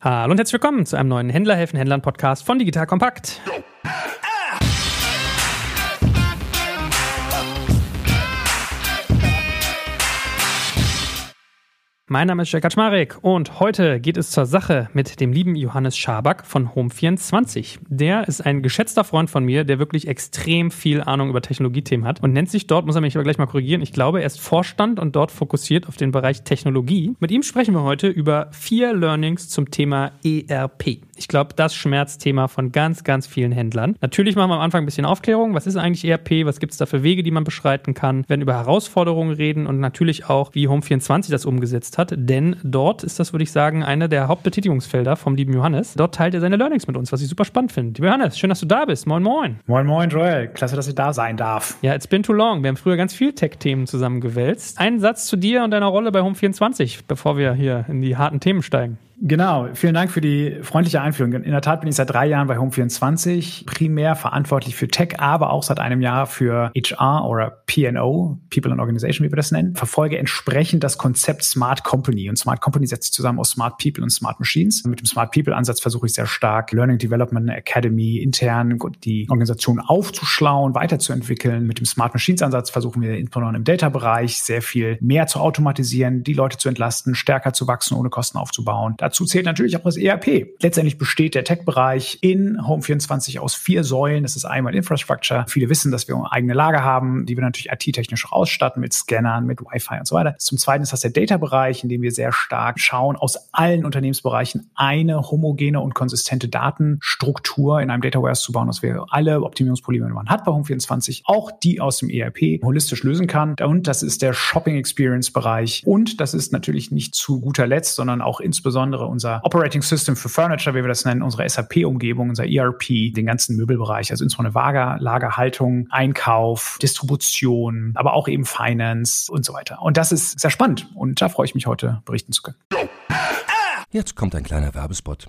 Hallo und herzlich willkommen zu einem neuen Händler helfen Händlern Podcast von Digital Kompakt. Mein Name ist Jörg Kaczmarek und heute geht es zur Sache mit dem lieben Johannes Schaback von Home24. Der ist ein geschätzter Freund von mir, der wirklich extrem viel Ahnung über Technologiethemen hat und nennt sich dort, muss er mich aber gleich mal korrigieren, ich glaube, er ist Vorstand und dort fokussiert auf den Bereich Technologie. Mit ihm sprechen wir heute über vier Learnings zum Thema ERP. Ich glaube, das Schmerzthema von ganz, ganz vielen Händlern. Natürlich machen wir am Anfang ein bisschen Aufklärung. Was ist eigentlich ERP? Was gibt es da für Wege, die man beschreiten kann? Wir werden über Herausforderungen reden und natürlich auch, wie Home24 das umgesetzt hat. Denn dort ist das, würde ich sagen, einer der Hauptbetätigungsfelder vom lieben Johannes. Dort teilt er seine Learnings mit uns, was ich super spannend finde. Lieber Johannes, schön, dass du da bist. Moin, moin. Moin, moin, Joel. Klasse, dass ich da sein darf. Ja, it's been too long. Wir haben früher ganz viel Tech-Themen zusammengewälzt. Einen Satz zu dir und deiner Rolle bei Home24, bevor wir hier in die harten Themen steigen. Genau, vielen Dank für die freundliche Einführung. In der Tat bin ich seit drei Jahren bei Home24 primär verantwortlich für Tech, aber auch seit einem Jahr für HR oder PNO, People and Organization, wie wir das nennen. Verfolge entsprechend das Konzept Smart Company. Und Smart Company setzt sich zusammen aus Smart People und Smart Machines. Mit dem Smart People Ansatz versuche ich sehr stark Learning Development Academy intern die Organisation aufzuschlauen, weiterzuentwickeln. Mit dem Smart Machines Ansatz versuchen wir insbesondere im Data-Bereich sehr viel mehr zu automatisieren, die Leute zu entlasten, stärker zu wachsen, ohne Kosten aufzubauen. Dazu zählt natürlich auch das ERP. Letztendlich besteht der Tech-Bereich in Home24 aus vier Säulen. Das ist einmal Infrastructure. Viele wissen, dass wir eigene Lager haben, die wir natürlich IT-technisch ausstatten mit Scannern, mit Wi-Fi und so weiter. Zum Zweiten ist das der Data-Bereich, in dem wir sehr stark schauen, aus allen Unternehmensbereichen eine homogene und konsistente Datenstruktur in einem Data Warehouse zu bauen, dass wir alle Optimierungsprobleme, die man hat bei Home24, auch die aus dem ERP holistisch lösen kann. Und das ist der Shopping Experience Bereich. Und das ist natürlich nicht zu guter Letzt, sondern auch insbesondere insbesondere unser Operating System für Furniture, wie wir das nennen, unsere SAP-Umgebung, unser ERP, den ganzen Möbelbereich, also insbesondere Lager, Lagerhaltung, Einkauf, Distribution, aber auch eben Finance und so weiter. Und das ist sehr spannend und da freue ich mich heute berichten zu können. Jetzt kommt ein kleiner Werbespot.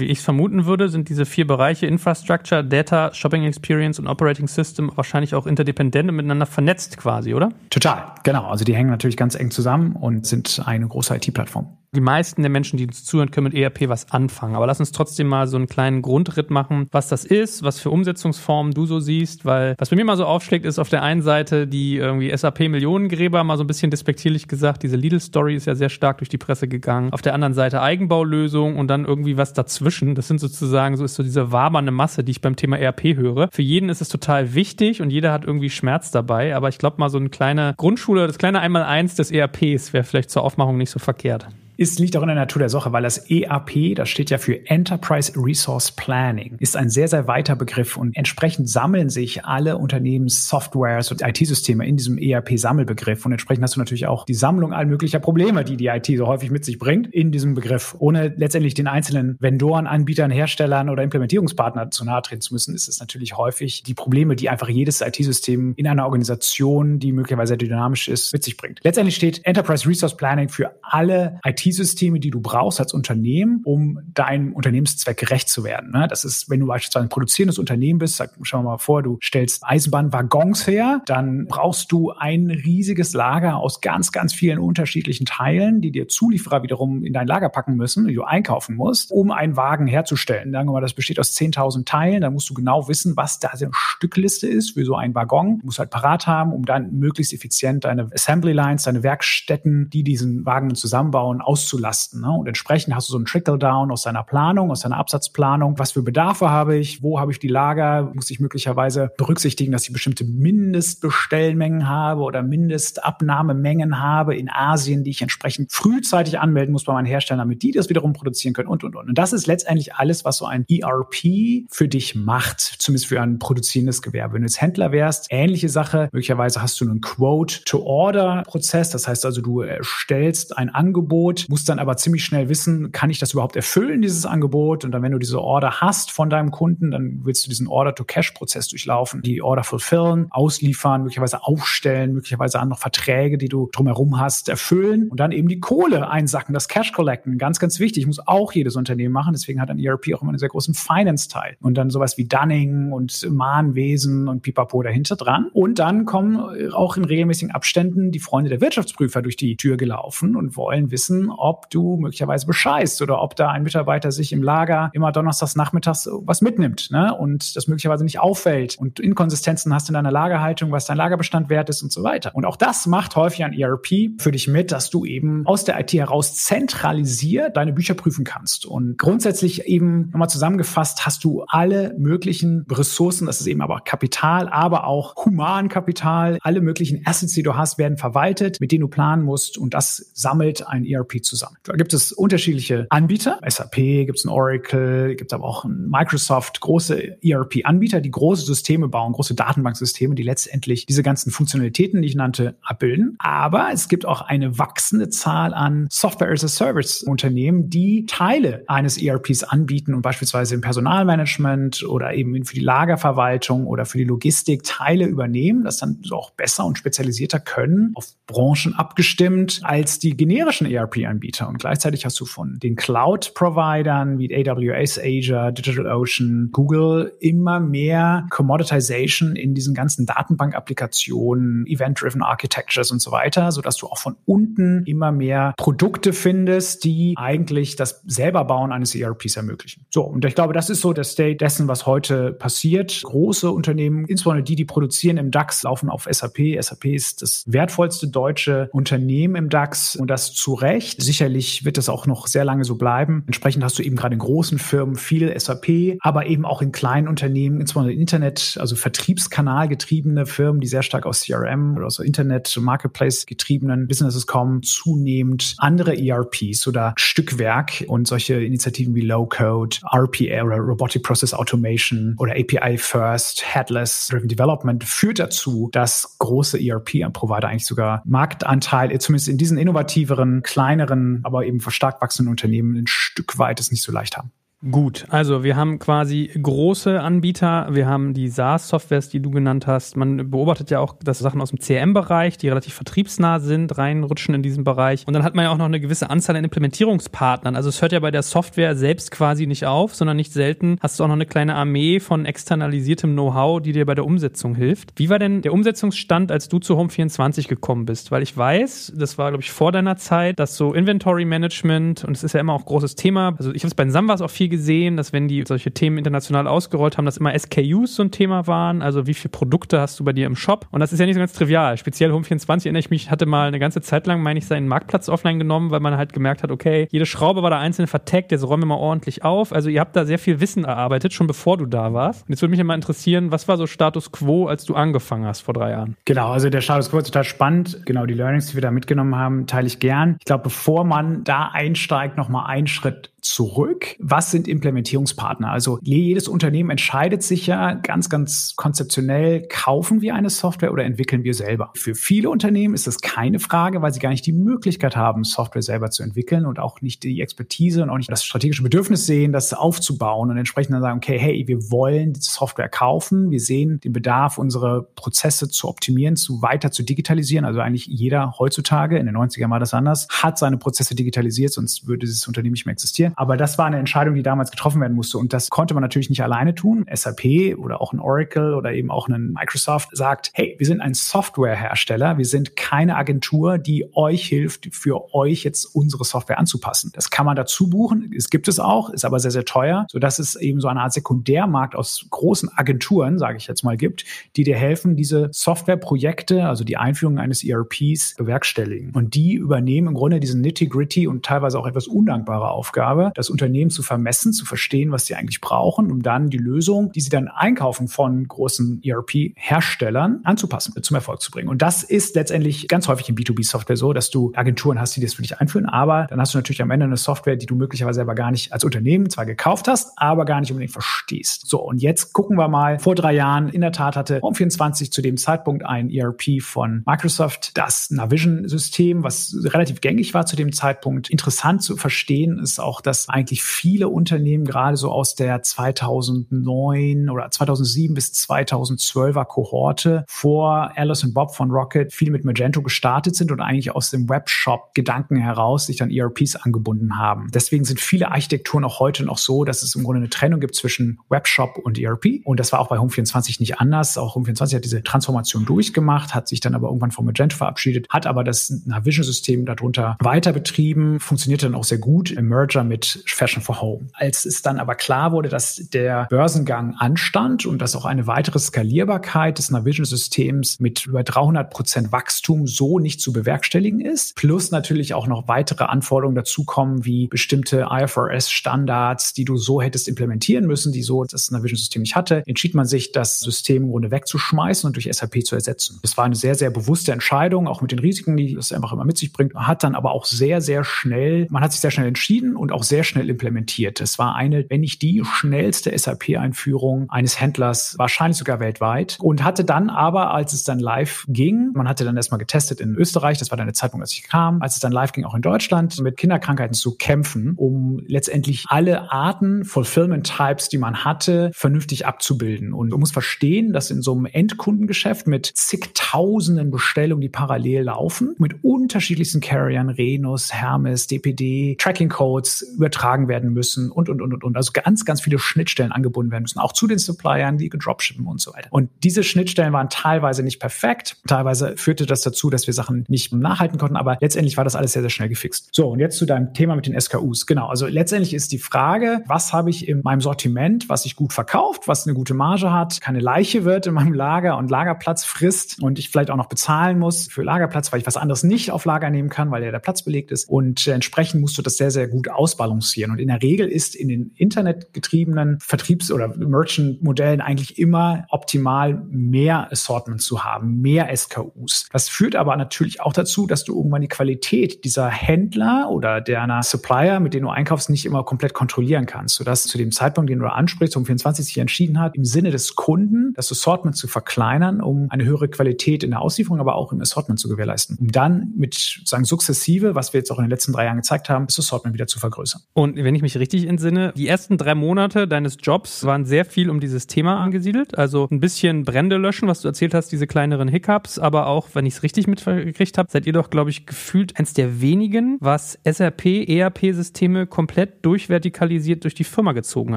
Wie ich es vermuten würde, sind diese vier Bereiche Infrastructure, Data, Shopping Experience und Operating System wahrscheinlich auch interdependent und miteinander vernetzt quasi, oder? Total, genau. Also die hängen natürlich ganz eng zusammen und sind eine große IT-Plattform die meisten der Menschen, die uns zuhören, können mit ERP was anfangen. Aber lass uns trotzdem mal so einen kleinen Grundritt machen, was das ist, was für Umsetzungsformen du so siehst, weil was bei mir mal so aufschlägt, ist auf der einen Seite die irgendwie SAP-Millionengräber, mal so ein bisschen despektierlich gesagt, diese Lidl-Story ist ja sehr stark durch die Presse gegangen. Auf der anderen Seite Eigenbaulösung und dann irgendwie was dazwischen. Das sind sozusagen, so ist so diese wabernde Masse, die ich beim Thema ERP höre. Für jeden ist es total wichtig und jeder hat irgendwie Schmerz dabei, aber ich glaube mal so eine kleine Grundschule, das kleine Einmal-Eins des ERPs wäre vielleicht zur Aufmachung nicht so verkehrt ist, liegt auch in der Natur der Sache, weil das EAP, das steht ja für Enterprise Resource Planning, ist ein sehr, sehr weiter Begriff und entsprechend sammeln sich alle Unternehmenssoftwares und IT-Systeme in diesem ERP-Sammelbegriff und entsprechend hast du natürlich auch die Sammlung all möglicher Probleme, die die IT so häufig mit sich bringt, in diesem Begriff. Ohne letztendlich den einzelnen Vendoren, Anbietern, Herstellern oder Implementierungspartnern zu nahe treten zu müssen, ist es natürlich häufig die Probleme, die einfach jedes IT-System in einer Organisation, die möglicherweise dynamisch ist, mit sich bringt. Letztendlich steht Enterprise Resource Planning für alle IT IT-Systeme, die du brauchst als Unternehmen, um deinem Unternehmenszweck gerecht zu werden. Ne? Das ist, wenn du beispielsweise ein produzierendes Unternehmen bist, sag, schau mal vor, du stellst Eisenbahnwaggons her, dann brauchst du ein riesiges Lager aus ganz, ganz vielen unterschiedlichen Teilen, die dir Zulieferer wiederum in dein Lager packen müssen, die du einkaufen musst, um einen Wagen herzustellen. Sagen wir mal, das besteht aus 10.000 Teilen, da musst du genau wissen, was da eine Stückliste ist für so einen Waggon. Du musst halt parat haben, um dann möglichst effizient deine Assembly Lines, deine Werkstätten, die diesen Wagen zusammenbauen, aus auszulasten. Ne? Und entsprechend hast du so einen Trickle-Down aus deiner Planung, aus deiner Absatzplanung. Was für Bedarfe habe ich? Wo habe ich die Lager? Muss ich möglicherweise berücksichtigen, dass ich bestimmte Mindestbestellmengen habe oder Mindestabnahmemengen habe in Asien, die ich entsprechend frühzeitig anmelden muss bei meinen Herstellern, damit die das wiederum produzieren können und, und, und. Und das ist letztendlich alles, was so ein ERP für dich macht, zumindest für ein produzierendes Gewerbe. Wenn du jetzt Händler wärst, ähnliche Sache. Möglicherweise hast du einen Quote-to-Order-Prozess. Das heißt also, du stellst ein Angebot, musst dann aber ziemlich schnell wissen, kann ich das überhaupt erfüllen, dieses Angebot? Und dann, wenn du diese Order hast von deinem Kunden, dann willst du diesen Order-to-Cash-Prozess durchlaufen, die Order fulfillen, ausliefern, möglicherweise aufstellen, möglicherweise noch Verträge, die du drumherum hast, erfüllen und dann eben die Kohle einsacken, das Cash collecten. Ganz, ganz wichtig, muss auch jedes Unternehmen machen. Deswegen hat ein ERP auch immer einen sehr großen Finance-Teil. Und dann sowas wie Dunning und Mahnwesen und Pipapo dahinter dran. Und dann kommen auch in regelmäßigen Abständen die Freunde der Wirtschaftsprüfer durch die Tür gelaufen und wollen wissen, ob du möglicherweise bescheißt oder ob da ein Mitarbeiter sich im Lager immer donnerstags nachmittags was mitnimmt ne? und das möglicherweise nicht auffällt und Inkonsistenzen hast in deiner Lagerhaltung, was dein Lagerbestand wert ist und so weiter. Und auch das macht häufig ein ERP für dich mit, dass du eben aus der IT heraus zentralisiert deine Bücher prüfen kannst. Und grundsätzlich eben nochmal zusammengefasst hast du alle möglichen Ressourcen, das ist eben aber Kapital, aber auch Humankapital, alle möglichen Assets, die du hast, werden verwaltet, mit denen du planen musst und das sammelt ein ERP zusammen. Da gibt es unterschiedliche Anbieter, SAP, gibt es ein Oracle, gibt aber auch ein Microsoft, große ERP-Anbieter, die große Systeme bauen, große Datenbanksysteme, die letztendlich diese ganzen Funktionalitäten, die ich nannte, abbilden. Aber es gibt auch eine wachsende Zahl an Software as a Service Unternehmen, die Teile eines ERPs anbieten und beispielsweise im Personalmanagement oder eben für die Lagerverwaltung oder für die Logistik Teile übernehmen, das dann auch besser und spezialisierter können, auf Branchen abgestimmt als die generischen ERP-Anbieter. Und gleichzeitig hast du von den Cloud-Providern wie AWS, Azure, DigitalOcean, Google immer mehr Commoditization in diesen ganzen Datenbank-Applikationen, Event-Driven Architectures und so weiter, sodass du auch von unten immer mehr Produkte findest, die eigentlich das Selberbauen eines ERPs ermöglichen. So, und ich glaube, das ist so der State dessen, was heute passiert. Große Unternehmen, insbesondere die, die produzieren im DAX, laufen auf SAP. SAP ist das wertvollste deutsche Unternehmen im DAX und das zu Recht. Sicherlich wird das auch noch sehr lange so bleiben. Entsprechend hast du eben gerade in großen Firmen viel SAP, aber eben auch in kleinen Unternehmen, insbesondere Internet, also Vertriebskanal getriebene Firmen, die sehr stark aus CRM oder aus Internet, Marketplace getriebenen Businesses kommen, zunehmend andere ERPs oder Stückwerk und solche Initiativen wie Low Code, RPA oder Robotic Process Automation oder API First, Headless Driven Development führt dazu, dass große ERP-Provider eigentlich sogar Marktanteil, zumindest in diesen innovativeren, kleineren, aber eben verstärkt wachsenden Unternehmen ein Stück weit es nicht so leicht haben. Gut, also wir haben quasi große Anbieter, wir haben die SaaS-Softwares, die du genannt hast. Man beobachtet ja auch, dass Sachen aus dem CRM-Bereich, die relativ vertriebsnah sind, reinrutschen in diesen Bereich. Und dann hat man ja auch noch eine gewisse Anzahl an Implementierungspartnern. Also es hört ja bei der Software selbst quasi nicht auf, sondern nicht selten hast du auch noch eine kleine Armee von externalisiertem Know-how, die dir bei der Umsetzung hilft. Wie war denn der Umsetzungsstand, als du zu Home24 gekommen bist? Weil ich weiß, das war, glaube ich, vor deiner Zeit, dass so Inventory Management, und es ist ja immer auch großes Thema, also ich habe es bei Samwas auch viel gesehen, dass wenn die solche Themen international ausgerollt haben, dass immer SKUs so ein Thema waren. Also wie viele Produkte hast du bei dir im Shop? Und das ist ja nicht so ganz trivial. Speziell Home24 erinnere ich mich, hatte mal eine ganze Zeit lang, meine ich, seinen Marktplatz offline genommen, weil man halt gemerkt hat, okay, jede Schraube war da einzeln vertaggt, jetzt räumen wir mal ordentlich auf. Also ihr habt da sehr viel Wissen erarbeitet, schon bevor du da warst. Und jetzt würde mich immer interessieren, was war so Status Quo, als du angefangen hast vor drei Jahren? Genau, also der Status Quo ist total spannend. Genau, die Learnings, die wir da mitgenommen haben, teile ich gern. Ich glaube, bevor man da einsteigt, nochmal einen Schritt zurück. Was sind Implementierungspartner? Also jedes Unternehmen entscheidet sich ja ganz, ganz konzeptionell, kaufen wir eine Software oder entwickeln wir selber? Für viele Unternehmen ist das keine Frage, weil sie gar nicht die Möglichkeit haben, Software selber zu entwickeln und auch nicht die Expertise und auch nicht das strategische Bedürfnis sehen, das aufzubauen und entsprechend dann sagen, okay, hey, wir wollen die Software kaufen, wir sehen den Bedarf, unsere Prozesse zu optimieren, zu weiter zu digitalisieren. Also eigentlich jeder heutzutage, in den 90ern war das anders, hat seine Prozesse digitalisiert, sonst würde dieses Unternehmen nicht mehr existieren Aber das war eine Entscheidung, die damals getroffen werden musste. Und das konnte man natürlich nicht alleine tun. SAP oder auch ein Oracle oder eben auch ein Microsoft sagt, hey, wir sind ein Softwarehersteller. Wir sind keine Agentur, die euch hilft, für euch jetzt unsere Software anzupassen. Das kann man dazu buchen. Es gibt es auch, ist aber sehr, sehr teuer, sodass es eben so eine Art Sekundärmarkt aus großen Agenturen, sage ich jetzt mal, gibt, die dir helfen, diese Softwareprojekte, also die Einführung eines ERPs, bewerkstelligen. Und die übernehmen im Grunde diesen nitty-gritty und teilweise auch etwas undankbare Aufgabe, das Unternehmen zu vermessen, zu verstehen, was sie eigentlich brauchen, um dann die Lösung, die sie dann einkaufen von großen ERP-Herstellern, anzupassen, zum Erfolg zu bringen. Und das ist letztendlich ganz häufig in B2B-Software so, dass du Agenturen hast, die das für dich einführen, aber dann hast du natürlich am Ende eine Software, die du möglicherweise selber gar nicht als Unternehmen zwar gekauft hast, aber gar nicht unbedingt verstehst. So, und jetzt gucken wir mal. Vor drei Jahren, in der Tat hatte Home24 zu dem Zeitpunkt ein ERP von Microsoft, das Navision-System, was relativ gängig war zu dem Zeitpunkt. Interessant zu verstehen ist auch, dass eigentlich viele Unternehmen gerade so aus der 2009 oder 2007 bis 2012er Kohorte vor Alice und Bob von Rocket viel mit Magento gestartet sind und eigentlich aus dem Webshop-Gedanken heraus sich dann ERPs angebunden haben. Deswegen sind viele Architekturen auch heute noch so, dass es im Grunde eine Trennung gibt zwischen Webshop und ERP. Und das war auch bei Home24 nicht anders. Auch Home24 hat diese Transformation durchgemacht, hat sich dann aber irgendwann von Magento verabschiedet, hat aber das Navision-System darunter weiter betrieben, funktionierte dann auch sehr gut im Merger mit Fashion for Home. Als es dann aber klar wurde, dass der Börsengang anstand und dass auch eine weitere Skalierbarkeit des Navision-Systems mit über 300 Prozent Wachstum so nicht zu bewerkstelligen ist, plus natürlich auch noch weitere Anforderungen dazukommen, wie bestimmte IFRS-Standards, die du so hättest implementieren müssen, die so das Navision-System nicht hatte, entschied man sich, das System im Grunde wegzuschmeißen und durch SAP zu ersetzen. Das war eine sehr, sehr bewusste Entscheidung, auch mit den Risiken, die das einfach immer mit sich bringt. Man hat dann aber auch sehr, sehr schnell, man hat sich sehr schnell entschieden und auch sehr schnell implementiert. Es war eine, wenn nicht die schnellste SAP-Einführung eines Händlers, wahrscheinlich sogar weltweit und hatte dann aber, als es dann live ging, man hatte dann erstmal getestet in Österreich, das war dann der Zeitpunkt, als ich kam, als es dann live ging, auch in Deutschland, mit Kinderkrankheiten zu kämpfen, um letztendlich alle Arten, Fulfillment Types, die man hatte, vernünftig abzubilden. Und man muss verstehen, dass in so einem Endkundengeschäft mit zigtausenden Bestellungen, die parallel laufen, mit unterschiedlichsten Carriern, Renus, Hermes, DPD, Tracking Codes übertragen werden müssen und, und, und, und, und. Also ganz, ganz viele Schnittstellen angebunden werden müssen, auch zu den Suppliern, die gedropshippen und so weiter. Und diese Schnittstellen waren teilweise nicht perfekt. Teilweise führte das dazu, dass wir Sachen nicht nachhalten konnten, aber letztendlich war das alles sehr, sehr schnell gefixt. So, und jetzt zu deinem Thema mit den SKUs. Genau, also letztendlich ist die Frage, was habe ich in meinem Sortiment, was sich gut verkauft, was eine gute Marge hat, keine Leiche wird in meinem Lager und Lagerplatz frisst und ich vielleicht auch noch bezahlen muss für Lagerplatz, weil ich was anderes nicht auf Lager nehmen kann, weil ja der Platz belegt ist. Und äh, entsprechend musst du das sehr, sehr gut ausbalancieren. Und in der Regel ist in den internetgetriebenen Vertriebs- oder Merchant-Modellen eigentlich immer optimal mehr Assortment zu haben, mehr SKUs. Das führt aber natürlich auch dazu, dass du irgendwann die Qualität dieser Händler oder deiner Supplier, mit denen du einkaufst, nicht immer komplett kontrollieren kannst, sodass zu dem Zeitpunkt, den du ansprichst, um 24 sich entschieden hat, im Sinne des Kunden das Assortment zu verkleinern, um eine höhere Qualität in der Auslieferung, aber auch im Assortment zu gewährleisten, um dann mit sozusagen sukzessive, was wir jetzt auch in den letzten drei Jahren gezeigt haben, das Assortment wieder zu vergrößern. Und wenn ich mich richtig entsinne, die ersten drei Monate deines Jobs waren sehr viel um dieses Thema angesiedelt, also ein bisschen Brände löschen, was du erzählt hast, diese kleineren Hiccups, aber auch, wenn ich es richtig mitgekriegt habe, seid ihr doch, glaube ich, gefühlt eins der wenigen, was SAP, ERP-Systeme komplett durchvertikalisiert durch die Firma gezogen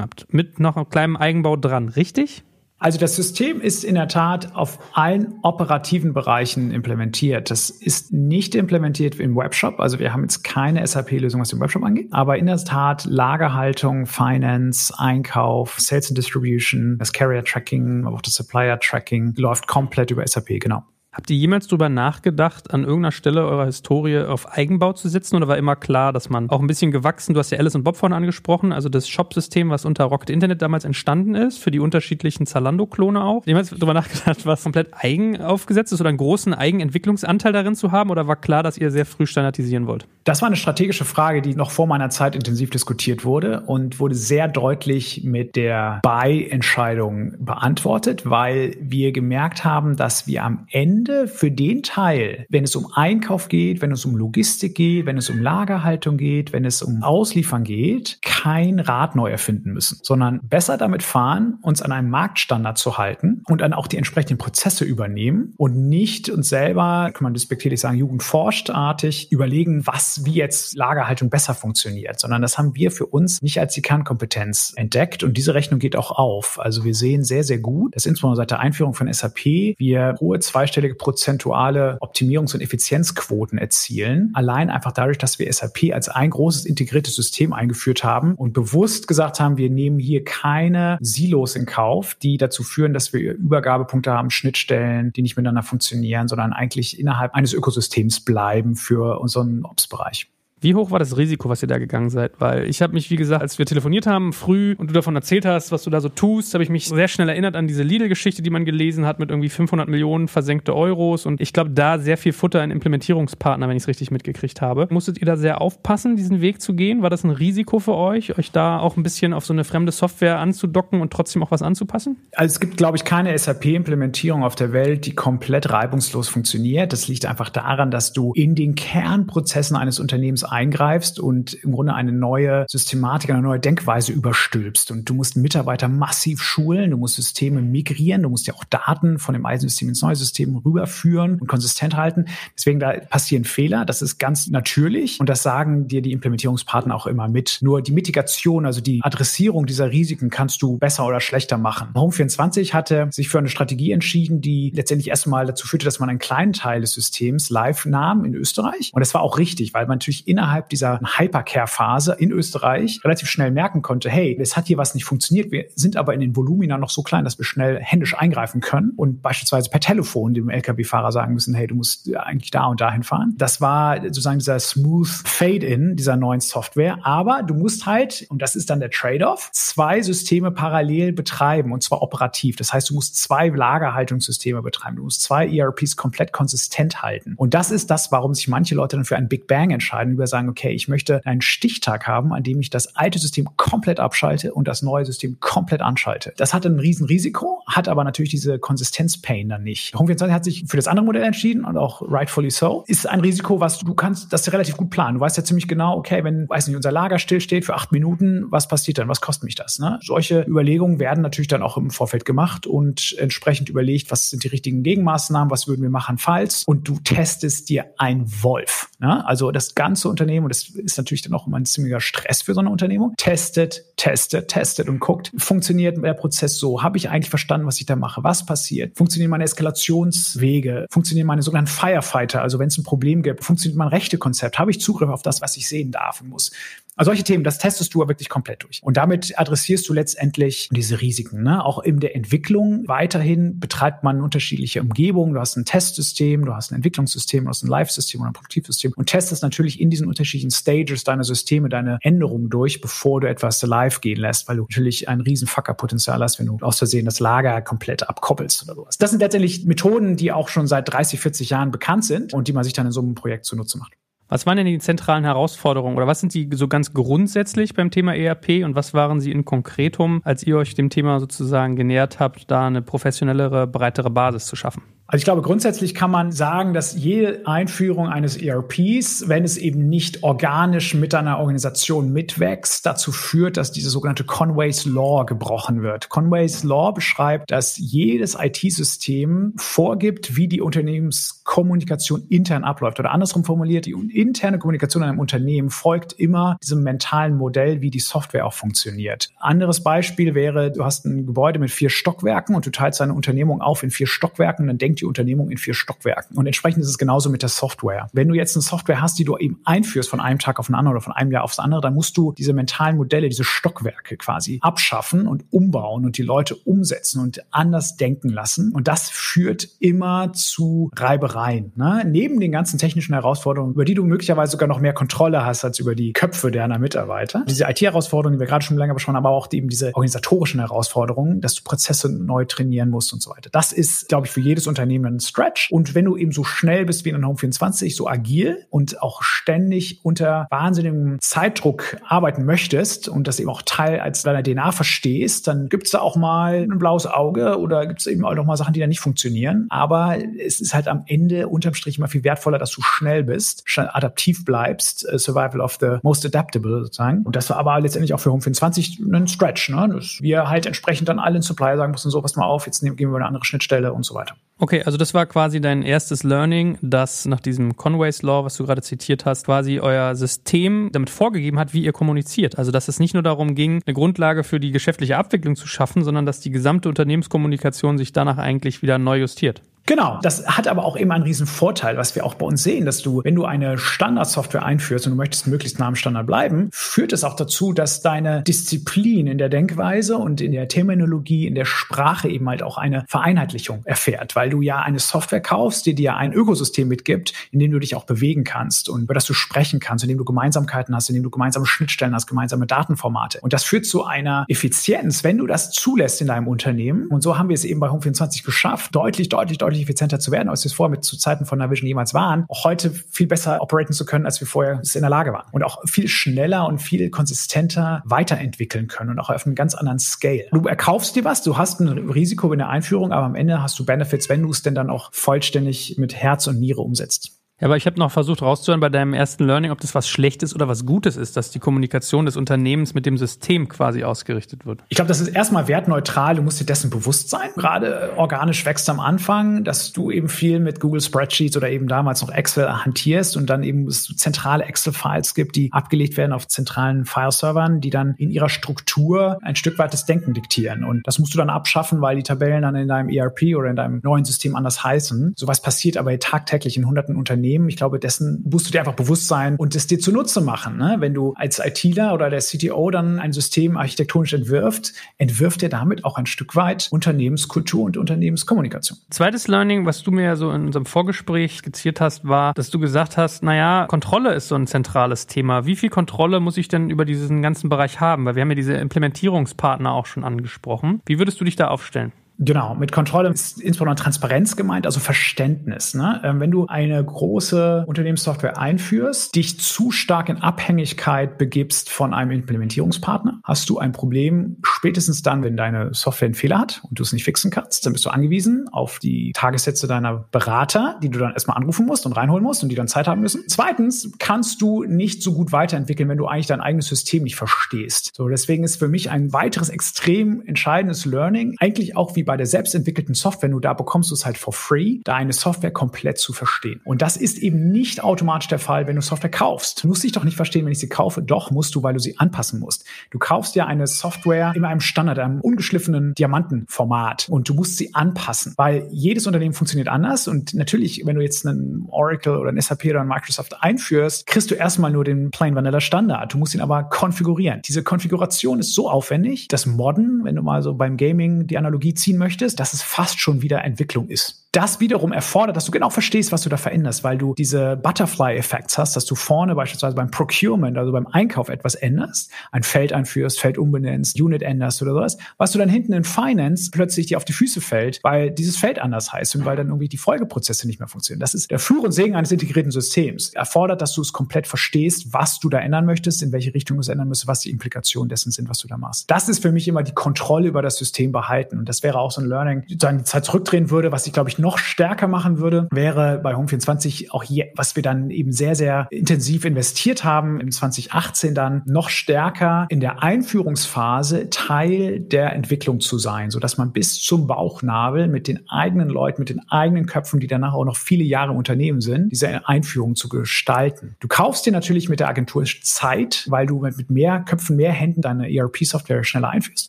habt. Mit noch einem kleinen Eigenbau dran, richtig? Also das System ist in der Tat auf allen operativen Bereichen implementiert. Das ist nicht implementiert im Webshop. Also wir haben jetzt keine SAP-Lösung, was den Webshop angeht. Aber in der Tat Lagerhaltung, Finance, Einkauf, Sales and Distribution, das Carrier Tracking, aber auch das Supplier Tracking läuft komplett über SAP, genau. Habt ihr jemals darüber nachgedacht, an irgendeiner Stelle eurer Historie auf Eigenbau zu setzen oder war immer klar, dass man auch ein bisschen gewachsen, du hast ja Alice und Bob vorhin angesprochen, also das Shop-System, was unter Rocket Internet damals entstanden ist, für die unterschiedlichen Zalando-Klone auch. Jemals darüber nachgedacht, was komplett eigen aufgesetzt ist oder einen großen Eigenentwicklungsanteil darin zu haben oder war klar, dass ihr sehr früh standardisieren wollt? Das war eine strategische Frage, die noch vor meiner Zeit intensiv diskutiert wurde und wurde sehr deutlich mit der Buy-Entscheidung beantwortet, weil wir gemerkt haben, dass wir am Ende Ende für den Teil, wenn es um Einkauf geht, wenn es um Logistik geht, wenn es um Lagerhaltung geht, wenn es um Ausliefern geht, kein Rad neu erfinden müssen, sondern besser damit fahren, uns an einem Marktstandard zu halten und dann auch die entsprechenden Prozesse übernehmen und nicht uns selber, kann man despektierlich sagen, jugendforschtartig überlegen, was wie jetzt Lagerhaltung besser funktioniert, sondern das haben wir für uns nicht als die Kernkompetenz entdeckt und diese Rechnung geht auch auf. Also wir sehen sehr, sehr gut, dass insbesondere seit der Einführung von SAP wir hohe zweistellige prozentuale Optimierungs- und Effizienzquoten erzielen. Allein einfach dadurch, dass wir SAP als ein großes integriertes System eingeführt haben und bewusst gesagt haben, wir nehmen hier keine Silos in Kauf, die dazu führen, dass wir Übergabepunkte haben, Schnittstellen, die nicht miteinander funktionieren, sondern eigentlich innerhalb eines Ökosystems bleiben für unseren Ops-Bereich. Wie hoch war das Risiko, was ihr da gegangen seid? Weil ich habe mich, wie gesagt, als wir telefoniert haben, früh und du davon erzählt hast, was du da so tust, habe ich mich sehr schnell erinnert an diese Lidl-Geschichte, die man gelesen hat mit irgendwie 500 Millionen versenkte Euros und ich glaube, da sehr viel Futter in Implementierungspartner, wenn ich es richtig mitgekriegt habe. Musstet ihr da sehr aufpassen, diesen Weg zu gehen? War das ein Risiko für euch, euch da auch ein bisschen auf so eine fremde Software anzudocken und trotzdem auch was anzupassen? Also es gibt, glaube ich, keine SAP-Implementierung auf der Welt, die komplett reibungslos funktioniert. Das liegt einfach daran, dass du in den Kernprozessen eines Unternehmens eingreifst und im Grunde eine neue Systematik, eine neue Denkweise überstülpst. Und du musst Mitarbeiter massiv schulen, du musst Systeme migrieren, du musst ja auch Daten von dem alten System ins neue System rüberführen und konsistent halten. Deswegen da passieren Fehler, das ist ganz natürlich und das sagen dir die Implementierungspartner auch immer mit. Nur die Mitigation, also die Adressierung dieser Risiken kannst du besser oder schlechter machen. Home24 hatte sich für eine Strategie entschieden, die letztendlich erstmal dazu führte, dass man einen kleinen Teil des Systems live nahm in Österreich. Und das war auch richtig, weil man natürlich innerhalb dieser Hypercare-Phase in Österreich relativ schnell merken konnte, hey, es hat hier was nicht funktioniert. Wir sind aber in den Volumina noch so klein, dass wir schnell händisch eingreifen können und beispielsweise per Telefon dem Lkw-Fahrer sagen müssen, hey, du musst eigentlich da und dahin fahren. Das war sozusagen dieser smooth Fade-in dieser neuen Software. Aber du musst halt, und das ist dann der Trade-off, zwei Systeme parallel betreiben und zwar operativ. Das heißt, du musst zwei Lagerhaltungssysteme betreiben. Du musst zwei ERPs komplett konsistent halten. Und das ist das, warum sich manche Leute dann für einen Big Bang entscheiden, über sagen, okay, ich möchte einen Stichtag haben, an dem ich das alte System komplett abschalte und das neue System komplett anschalte. Das hat ein Riesenrisiko, hat aber natürlich diese Konsistenz-Pain dann nicht. Home24 hat sich für das andere Modell entschieden und auch rightfully so. Ist ein Risiko, was du kannst, das relativ gut planen. Du weißt ja ziemlich genau, okay, wenn, weiß nicht, unser Lager stillsteht für acht Minuten, was passiert dann? Was kostet mich das? Ne? Solche Überlegungen werden natürlich dann auch im Vorfeld gemacht und entsprechend überlegt, was sind die richtigen Gegenmaßnahmen, was würden wir machen, falls. Und du testest dir ein Wolf. Ne? Also das ganze Unternehmen, und das ist natürlich dann auch immer ein ziemlicher Stress für so eine Unternehmung, testet, testet, testet und guckt, funktioniert der Prozess so? Habe ich eigentlich verstanden, was ich da mache? Was passiert? Funktionieren meine Eskalationswege? Funktionieren meine sogenannten Firefighter? Also wenn es ein Problem gibt, funktioniert mein Rechtekonzept? Habe ich Zugriff auf das, was ich sehen darf und muss? Also solche Themen, das testest du wirklich komplett durch. Und damit adressierst du letztendlich diese Risiken. Ne? Auch in der Entwicklung weiterhin betreibt man unterschiedliche Umgebungen. Du hast ein Testsystem, du hast ein Entwicklungssystem, du hast ein Live-System oder ein Produktivsystem und testest natürlich in diesen unterschiedlichen Stages deiner Systeme deine Änderungen durch, bevor du etwas live gehen lässt, weil du natürlich ein riesen Fucker-Potenzial hast, wenn du aus Versehen das Lager komplett abkoppelst oder sowas. Das sind letztendlich Methoden, die auch schon seit 30, 40 Jahren bekannt sind und die man sich dann in so einem Projekt zunutze macht. Was waren denn die zentralen Herausforderungen oder was sind die so ganz grundsätzlich beim Thema ERP und was waren sie in Konkretum, als ihr euch dem Thema sozusagen genähert habt, da eine professionellere, breitere Basis zu schaffen? Also ich glaube, grundsätzlich kann man sagen, dass jede Einführung eines ERPs, wenn es eben nicht organisch mit einer Organisation mitwächst, dazu führt, dass diese sogenannte Conway's Law gebrochen wird. Conway's Law beschreibt, dass jedes IT-System vorgibt, wie die Unternehmenskommunikation intern abläuft. Oder andersrum formuliert, die interne Kommunikation in einem Unternehmen folgt immer diesem mentalen Modell, wie die Software auch funktioniert. Anderes Beispiel wäre, du hast ein Gebäude mit vier Stockwerken und du teilst deine Unternehmung auf in vier Stockwerken, dann denkst denkt die Unternehmung in vier Stockwerken. Und entsprechend ist es genauso mit der Software. Wenn du jetzt eine Software hast, die du eben einführst von einem Tag auf den anderen oder von einem Jahr aufs andere, dann musst du diese mentalen Modelle, diese Stockwerke quasi abschaffen und umbauen und die Leute umsetzen und anders denken lassen. Und das führt immer zu Reibereien. Ne? Neben den ganzen technischen Herausforderungen, über die du möglicherweise sogar noch mehr Kontrolle hast als über die Köpfe deiner Mitarbeiter. Diese IT-Herausforderungen, die wir gerade schon länger besprochen haben, aber auch eben diese organisatorischen Herausforderungen, dass du Prozesse neu trainieren musst und so weiter. Das ist, glaube ich, für jedes Unternehmen Unternehmen einen Stretch. Und wenn du eben so schnell bist wie in Home 24, so agil und auch ständig unter wahnsinnigem Zeitdruck arbeiten möchtest und das eben auch Teil als deiner DNA verstehst, dann gibt es da auch mal ein blaues Auge oder gibt es eben auch noch mal Sachen, die da nicht funktionieren. Aber es ist halt am Ende unterm Strich immer viel wertvoller, dass du schnell bist, adaptiv bleibst, uh, Survival of the most adaptable sozusagen. Und das war aber letztendlich auch für Home 24 ein Stretch, ne? dass wir halt entsprechend dann allen Supplier sagen mussten, so, pass mal auf, jetzt nehmen, gehen wir eine andere Schnittstelle und so weiter. Okay, also das war quasi dein erstes Learning, dass nach diesem Conway's Law, was du gerade zitiert hast, quasi euer System damit vorgegeben hat, wie ihr kommuniziert. Also dass es nicht nur darum ging, eine Grundlage für die geschäftliche Abwicklung zu schaffen, sondern dass die gesamte Unternehmenskommunikation sich danach eigentlich wieder neu justiert. Genau, das hat aber auch eben einen riesen Vorteil, was wir auch bei uns sehen, dass du, wenn du eine Standardsoftware einführst und du möchtest möglichst nah am Standard bleiben, führt es auch dazu, dass deine Disziplin in der Denkweise und in der Terminologie, in der Sprache eben halt auch eine Vereinheitlichung erfährt, weil du ja eine Software kaufst, die dir ein Ökosystem mitgibt, in dem du dich auch bewegen kannst und über das du sprechen kannst, in dem du Gemeinsamkeiten hast, in dem du gemeinsame Schnittstellen hast, gemeinsame Datenformate. Und das führt zu einer Effizienz, wenn du das zulässt in deinem Unternehmen. Und so haben wir es eben bei Home24 geschafft, deutlich, deutlich, deutlich deutlich effizienter zu werden, als wir es vorher mit zu Zeiten von Navision jemals waren, auch heute viel besser operaten zu können, als wir vorher es in der Lage waren. Und auch viel schneller und viel konsistenter weiterentwickeln können und auch auf einem ganz anderen Scale. Du erkaufst dir was, du hast ein Risiko in der Einführung, aber am Ende hast du Benefits, wenn du es denn dann auch vollständig mit Herz und Niere umsetzt. Aber ich habe noch versucht rauszuhören bei deinem ersten Learning, ob das was Schlechtes oder was Gutes ist, dass die Kommunikation des Unternehmens mit dem System quasi ausgerichtet wird. Ich glaube, das ist erstmal wertneutral. Du musst dir dessen bewusst sein. Gerade organisch wächst am Anfang, dass du eben viel mit Google Spreadsheets oder eben damals noch Excel hantierst und dann eben es zentrale Excel-Files gibt, die abgelegt werden auf zentralen File-Servern, die dann in ihrer Struktur ein Stück weit das Denken diktieren. Und das musst du dann abschaffen, weil die Tabellen dann in deinem ERP oder in deinem neuen System anders heißen. Sowas passiert aber tagtäglich in hunderten Unternehmen Unternehmen. Ich glaube, dessen musst du dir einfach bewusst sein und es dir zunutze machen. Ne? Wenn du als ITler oder der CTO dann ein System architektonisch entwirft, entwirft er damit auch ein Stück weit Unternehmenskultur und Unternehmenskommunikation. Zweites Learning, was du mir ja so in unserem Vorgespräch skizziert hast, war, dass du gesagt hast, naja, Kontrolle ist so ein zentrales Thema. Wie viel Kontrolle muss ich denn über diesen ganzen Bereich haben? Weil wir haben ja diese Implementierungspartner auch schon angesprochen. Wie würdest du dich da aufstellen? Genau, mit Kontrolle ist insbesondere Transparenz gemeint, also Verständnis. Ne? Ähm, wenn du eine große Unternehmenssoftware einführst, dich zu stark in Abhängigkeit begibst von einem Implementierungspartner, hast du ein Problem spätestens dann, wenn deine Software einen Fehler hat und du es nicht fixen kannst, dann bist du angewiesen auf die Tagessätze deiner Berater, die du dann erstmal anrufen musst und reinholen musst und die dann Zeit haben müssen. Zweitens kannst du nicht so gut weiterentwickeln, wenn du eigentlich dein eigenes System nicht verstehst. So, deswegen ist für mich ein weiteres extrem entscheidendes Learning eigentlich auch wie bei der selbstentwickelten Software, nur da bekommst du es halt for free, deine Software komplett zu verstehen. Und das ist eben nicht automatisch der Fall, wenn du Software kaufst. Du musst dich doch nicht verstehen, wenn ich sie kaufe. Doch musst du, weil du sie anpassen musst. Du kaufst ja eine Software in einem Standard, einem ungeschliffenen Diamantenformat und du musst sie anpassen, weil jedes Unternehmen funktioniert anders und natürlich, wenn du jetzt einen Oracle oder ein SAP oder ein Microsoft einführst, kriegst du erstmal nur den Plain Vanilla Standard. Du musst ihn aber konfigurieren. Diese Konfiguration ist so aufwendig, dass Modden, wenn du mal so beim Gaming die Analogie ziehst, ziehen möchtest, dass es fast schon wieder Entwicklung ist das wiederum erfordert, dass du genau verstehst, was du da veränderst, weil du diese Butterfly-Effekte hast, dass du vorne beispielsweise beim Procurement, also beim Einkauf etwas änderst, ein Feld einführst, Feld umbenennst, Unit änderst oder sowas, was du dann hinten in Finance plötzlich dir auf die Füße fällt, weil dieses Feld anders heißt und weil dann irgendwie die Folgeprozesse nicht mehr funktionieren. Das ist der Fluch und Segen eines integrierten Systems. Erfordert, dass du es komplett verstehst, was du da ändern möchtest, in welche Richtung du es ändern müsstest, was die Implikationen dessen sind, was du da machst. Das ist für mich immer die Kontrolle über das System behalten. Und das wäre auch so ein Learning, sozusagen die Zeit zurückdrehen würde, was ich glaube ich noch stärker machen würde, wäre bei Home24 auch hier, was wir dann eben sehr, sehr intensiv investiert haben, im 2018 dann noch stärker in der Einführungsphase Teil der Entwicklung zu sein, so dass man bis zum Bauchnabel mit den eigenen Leuten, mit den eigenen Köpfen, die danach auch noch viele Jahre im Unternehmen sind, diese Einführung zu gestalten. Du kaufst dir natürlich mit der Agentur Zeit, weil du mit mehr Köpfen, mehr Händen deine ERP-Software schneller einführst.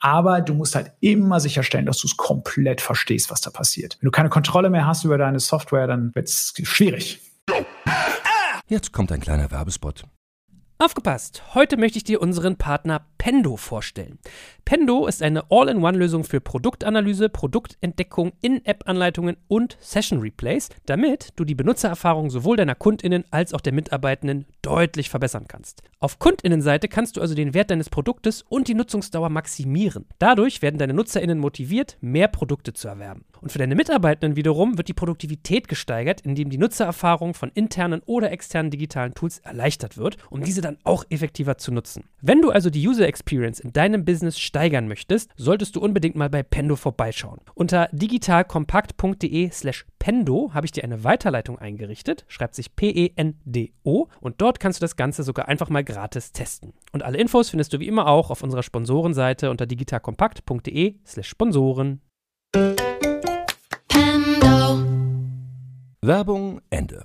Aber du musst halt immer sicherstellen, dass du es komplett verstehst, was da passiert. Wenn du keine Kontrolle mehr hast über deine Software, dann wird es schwierig. Jetzt kommt ein kleiner Werbespot. Aufgepasst! Heute möchte ich dir unseren Partner Pendo vorstellen. Pendo ist eine All-in-One-Lösung für Produktanalyse, Produktentdeckung, In-App-Anleitungen und Session-Replays, damit du die Benutzererfahrung sowohl deiner KundInnen als auch der Mitarbeitenden deutlich verbessern kannst. Auf KundInnenseite kannst du also den Wert deines Produktes und die Nutzungsdauer maximieren. Dadurch werden deine NutzerInnen motiviert, mehr Produkte zu erwerben. Und für deine Mitarbeitenden wiederum wird die Produktivität gesteigert, indem die Nutzererfahrung von internen oder externen digitalen Tools erleichtert wird, um diese dann auch effektiver zu nutzen. Wenn du also die User Experience in deinem Business steigern möchtest, solltest du unbedingt mal bei Pendo vorbeischauen. Unter digitalkompakt.de/slash Pendo habe ich dir eine Weiterleitung eingerichtet, schreibt sich P-E-N-D-O und dort kannst du das Ganze sogar einfach mal gratis testen. Und alle Infos findest du wie immer auch auf unserer Sponsorenseite unter digitalkompakt.de/slash Sponsoren. Werbung Ende.